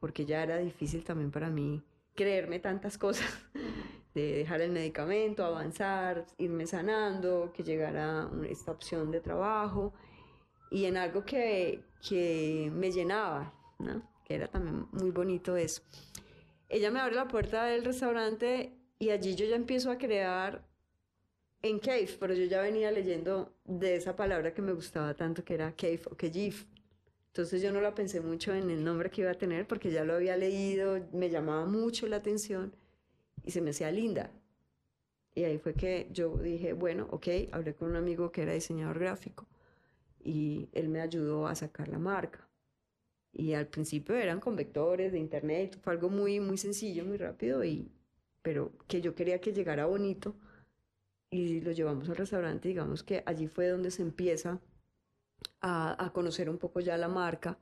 porque ya era difícil también para mí creerme tantas cosas, de dejar el medicamento, avanzar, irme sanando, que llegara esta opción de trabajo y en algo que, que me llenaba, ¿no? que era también muy bonito eso. Ella me abre la puerta del restaurante y allí yo ya empiezo a crear en cave, pero yo ya venía leyendo de esa palabra que me gustaba tanto, que era cave o kejif, entonces yo no la pensé mucho en el nombre que iba a tener porque ya lo había leído, me llamaba mucho la atención y se me hacía linda. Y ahí fue que yo dije, bueno, ok, hablé con un amigo que era diseñador gráfico y él me ayudó a sacar la marca. Y al principio eran con vectores de internet, fue algo muy, muy sencillo, muy rápido, y, pero que yo quería que llegara bonito y lo llevamos al restaurante, digamos que allí fue donde se empieza a, conocer un poco ya la marca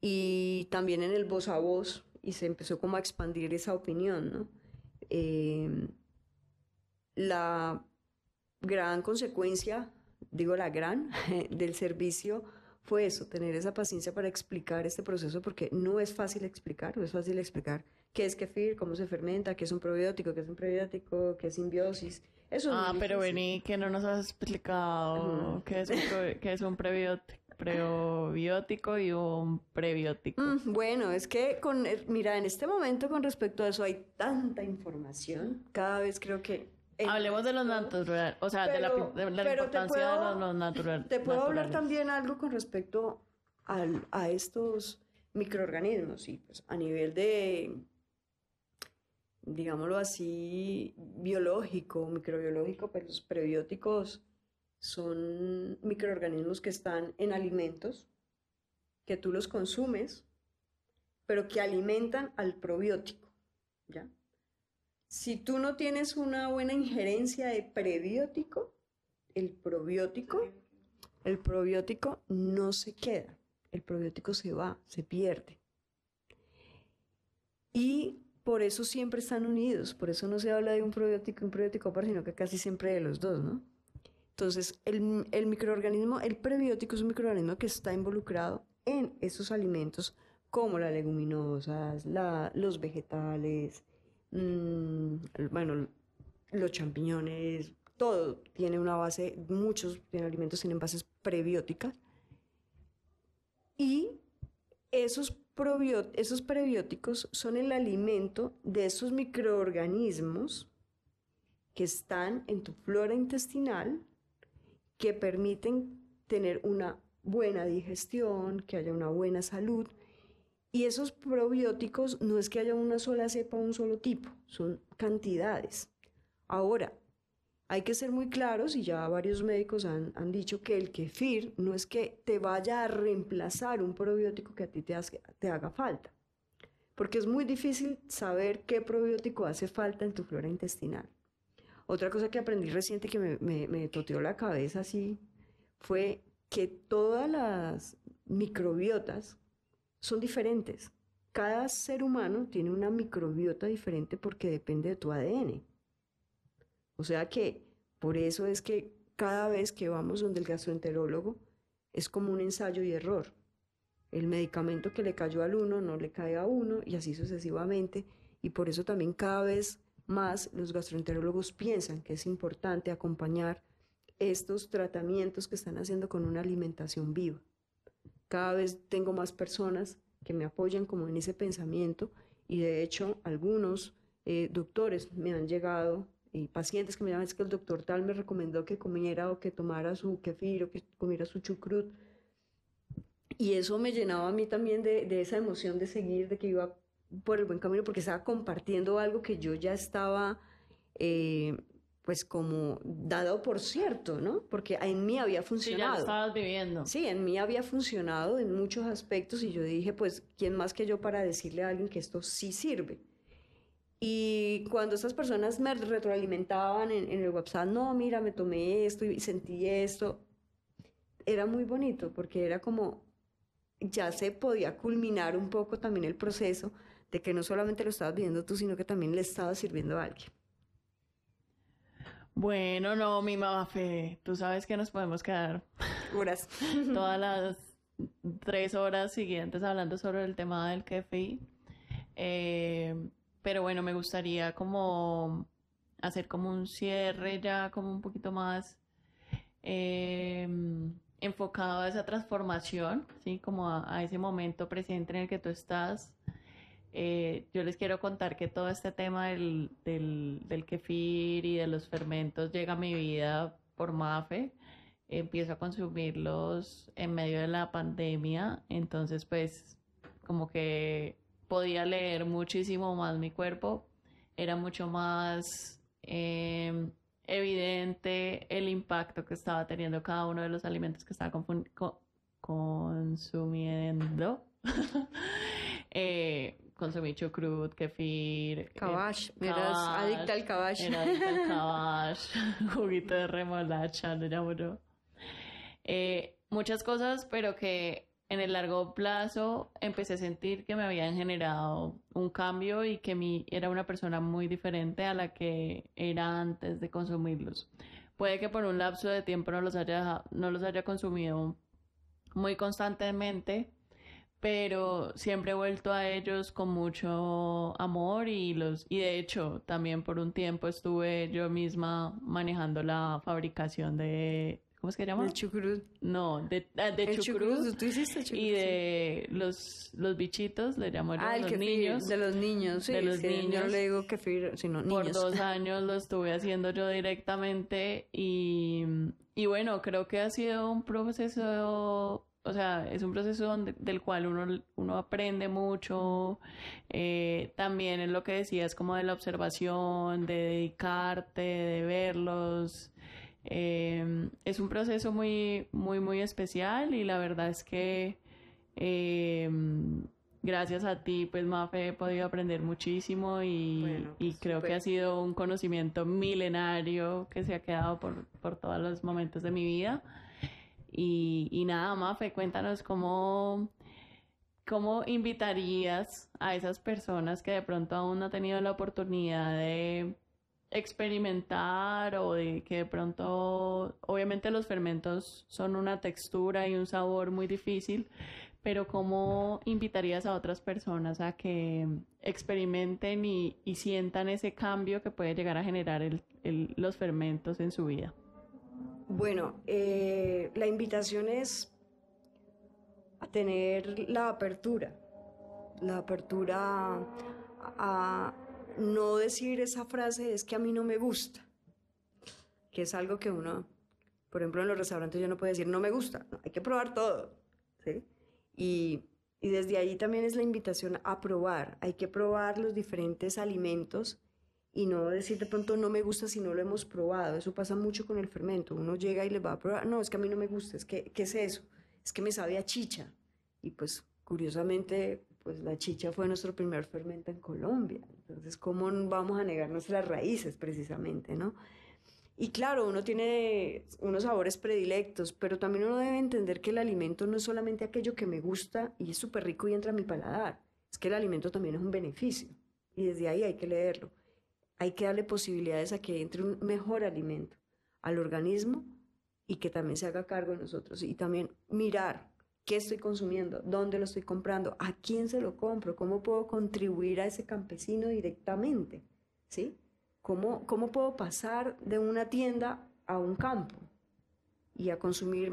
y también en el voz a voz y se empezó como a expandir esa opinión. Em, la gran consecuencia, digo la gran, del servicio fue eso, tener esa paciencia para explicar este proceso, porque no es fácil explicar, no es fácil explicar qué es kefir, cómo se fermenta, qué es un probiótico, qué es un prebiótico, qué es simbiosis, ah, pero vení, que no nos has explicado qué, es un qué es un prebiótico. prebiótico y un prebiótico. Mm, bueno, es que con, eh, mira, en este momento con respecto a eso hay tanta información. Cada vez creo que Hablemos de los naturales, o sea, de la, importancia de los, naturales. Te puedo hablar también algo con respecto a estos microorganismos y pues a nivel de, digámoslo así, biológico, microbiológico, pues los prebióticos son microorganismos que están en alimentos, que tú los consumes, pero que alimentan al probiótico, ¿ya? Si tú no tienes una buena injerencia de prebiótico, el probiótico, el probiótico no se queda, el probiótico se va, se pierde. Y por eso siempre están unidos, por eso no se habla de un probiótico y un probiótico aparte, sino que casi siempre de los dos, ¿no? Entonces, el, microorganismo, el prebiótico es un microorganismo que está involucrado en esos alimentos como las leguminosas, los vegetales, Mm, bueno, los champiñones, todo tiene una base, muchos alimentos tienen bases prebióticas. Y esos, esos prebióticos son el alimento de esos microorganismos que están en tu flora intestinal que permiten tener una buena digestión, que haya una buena salud y esos probióticos no es que haya una sola cepa, un solo tipo, son cantidades. Ahora, hay que ser muy claros y ya varios médicos han, dicho que el kefir no es que te vaya a reemplazar un probiótico que a ti te, te haga falta, porque es muy difícil saber qué probiótico hace falta en tu flora intestinal. Otra cosa que aprendí reciente que me, me, me toteó la cabeza así fue que todas las microbiotas son diferentes. Cada ser humano tiene una microbiota diferente porque depende de tu ADN. O sea que por eso es que cada vez que vamos donde el gastroenterólogo es como un ensayo y error. El medicamento que le cayó al uno no le cae a uno y así sucesivamente. Y por eso también cada vez más los gastroenterólogos piensan que es importante acompañar estos tratamientos que están haciendo con una alimentación viva. Cada vez tengo más personas que me apoyan como en ese pensamiento y de hecho algunos eh, doctores me han llegado y pacientes que me llaman es que el doctor tal me recomendó que comiera o que tomara su kefir o que comiera su chucrut y eso me llenaba a mí también de, de esa emoción de seguir, de que iba por el buen camino porque estaba compartiendo algo que yo ya estaba eh, pues como dado por cierto, ¿no? Porque en mí había funcionado. Sí, ya lo estabas viviendo. Sí, en mí había funcionado en muchos aspectos y yo dije, pues, ¿quién más que yo para decirle a alguien que esto sí sirve? Y cuando estas personas me retroalimentaban en, en el WhatsApp, no, mira, me tomé esto y sentí esto, era muy bonito porque era como, ya se podía culminar un poco también el proceso de que no solamente lo estabas viendo tú, sino que también le estabas sirviendo a alguien. Bueno, no, mi mamá fe, tú sabes que nos podemos quedar horas. todas las tres horas siguientes hablando sobre el tema del café. Eh, pero bueno, me gustaría como hacer como un cierre ya como un poquito más eh, enfocado a esa transformación, ¿sí? Como a, ese momento presente en el que tú estás eh, yo les quiero contar que todo este tema del, del, kefir y de los fermentos llega a mi vida por Mafe. Empiezo a consumirlos en medio de la pandemia, entonces pues como que podía leer muchísimo más mi cuerpo, era mucho más em, evidente el impacto que estaba teniendo cada uno de los alimentos que estaba consumiendo. eh, consumí chucrut, kefir. Kabash, eh, eras adicta al kabash. Era adicta al kabash, juguito de remolacha, lo llamo yo. Eh, muchas cosas, pero que en el largo plazo empecé a sentir que me habían generado un cambio y que mi, era una persona muy diferente a la que era antes de consumirlos. Puede que por un lapso de tiempo no los haya, no los haya consumido muy constantemente, pero siempre he vuelto a ellos con mucho amor y los y de hecho también por un tiempo estuve yo misma manejando la fabricación de ¿cómo es que se llama? El chucrut. No, de, ah, de El chucrut chucrut, tú hiciste chucrut. y de los, los bichitos, le llamo yo, Ah, el los kefir, niños. De los niños, sí. de los sí, Yo no niños. le digo kefir, sino Por niños. dos años lo estuve haciendo yo directamente y, y bueno, creo que ha sido un proceso, o sea, es un proceso donde- del cual uno, uno aprende mucho, eh, también en lo que decías como de la observación, de dedicarte, de verlos. Eh, es un proceso muy, muy, muy especial y la verdad es que eh, gracias a ti, pues Mafe, he podido aprender muchísimo y, Bueno, y creo que ha sido un conocimiento milenario que se ha quedado por, por todos los momentos de mi vida. Y, y nada, Mafe, cuéntanos cómo, cómo invitarías a esas personas que de pronto aún no han tenido la oportunidad de experimentar o de que de pronto, obviamente los fermentos son una textura y un sabor muy difícil, pero ¿cómo invitarías a otras personas a que experimenten y, y sientan ese cambio que puede llegar a generar el- el- los fermentos en su vida? Bueno, eh, la invitación es a tener la apertura, la apertura a, a no decir esa frase es que a mí no me gusta, que es algo que uno, por ejemplo, en los restaurantes yo no puedo decir no me gusta, hay que probar todo, ¿sí? Y, y desde ahí también es la invitación a probar, hay que probar los diferentes alimentos y no decir de pronto no me gusta si no lo hemos probado. Eso pasa mucho con el fermento. Uno llega y le va a probar, no, es que a mí no me gusta, es que, ¿qué es eso? Es que me sabe a chicha. Y pues curiosamente, pues la chicha fue nuestro primer fermento en Colombia. Entonces, ¿cómo vamos a negar nuestras raíces precisamente, no? Y claro, uno tiene unos sabores predilectos, pero también uno debe entender que el alimento no es solamente aquello que me gusta y es súper rico y entra a mi paladar. Es que el alimento también es un beneficio. Y desde ahí hay que leerlo hay que darle posibilidades a que entre un mejor alimento al organismo y que también se haga cargo de nosotros. Y también mirar qué estoy consumiendo, dónde lo estoy comprando, a quién se lo compro, cómo puedo contribuir a ese campesino directamente, ¿sí? ¿Cómo, cómo puedo pasar de una tienda a un campo y a consumir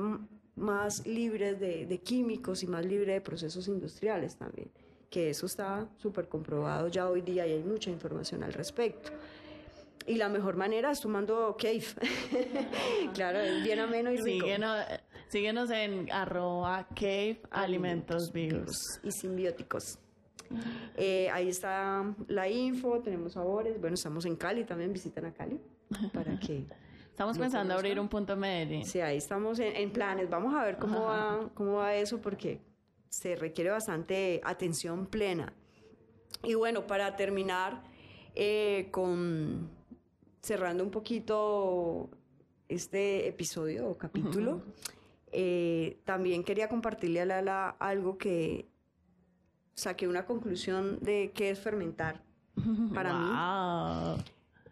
más libres de, de químicos y más libre de procesos industriales también? que eso está súper comprobado ya hoy día y hay mucha información al respecto. Y la mejor manera es tomando cave. claro, es bien ameno y rico. Síguenos, síguenos en arroba cave alimentos vivos. y simbióticos. Eh, ahí está la info, tenemos sabores. Bueno, estamos en Cali también, visitan a Cali para que... Estamos ¿Lo pensando abrir un punto Medellín. Sí, ahí estamos en, en planes. Vamos a ver cómo va, cómo va eso porque se requiere bastante atención plena. Y bueno, para terminar, eh, con cerrando un poquito este episodio o capítulo, eh, también quería compartirle a Lala algo que saqué una conclusión de qué es fermentar para mí. Wow.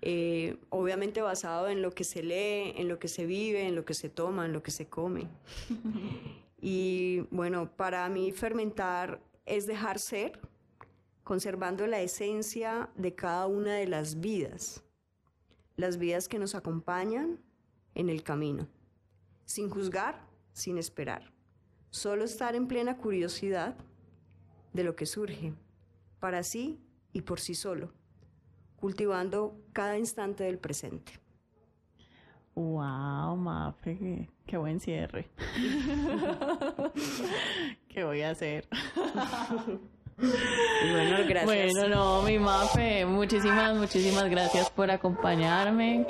Eh, obviamente basado en lo que se lee, en lo que se vive, en lo que se toma, en lo que se come. y bueno, para mí fermentar es dejar ser, conservando la esencia de cada una de las vidas, las vidas que nos acompañan en el camino, sin juzgar, sin esperar, solo estar en plena curiosidad de lo que surge, para sí y por sí solo cultivando cada instante del presente. Wow, Mafe, qué, qué buen cierre. ¿Qué voy a hacer? Bueno, gracias. Bueno, no, mi Mafe, muchísimas, muchísimas gracias por acompañarme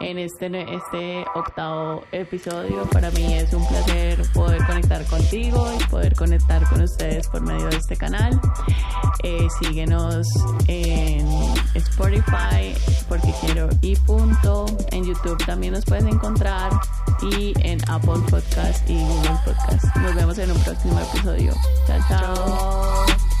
en este, este octavo episodio. Para mí es un placer poder conectar contigo y poder conectar con ustedes por medio de este canal. Eh, síguenos en Spotify, porque quiero y punto. En YouTube también nos puedes encontrar y en Apple Podcast y Google Podcast. Nos vemos en un próximo episodio. Chao. Chao.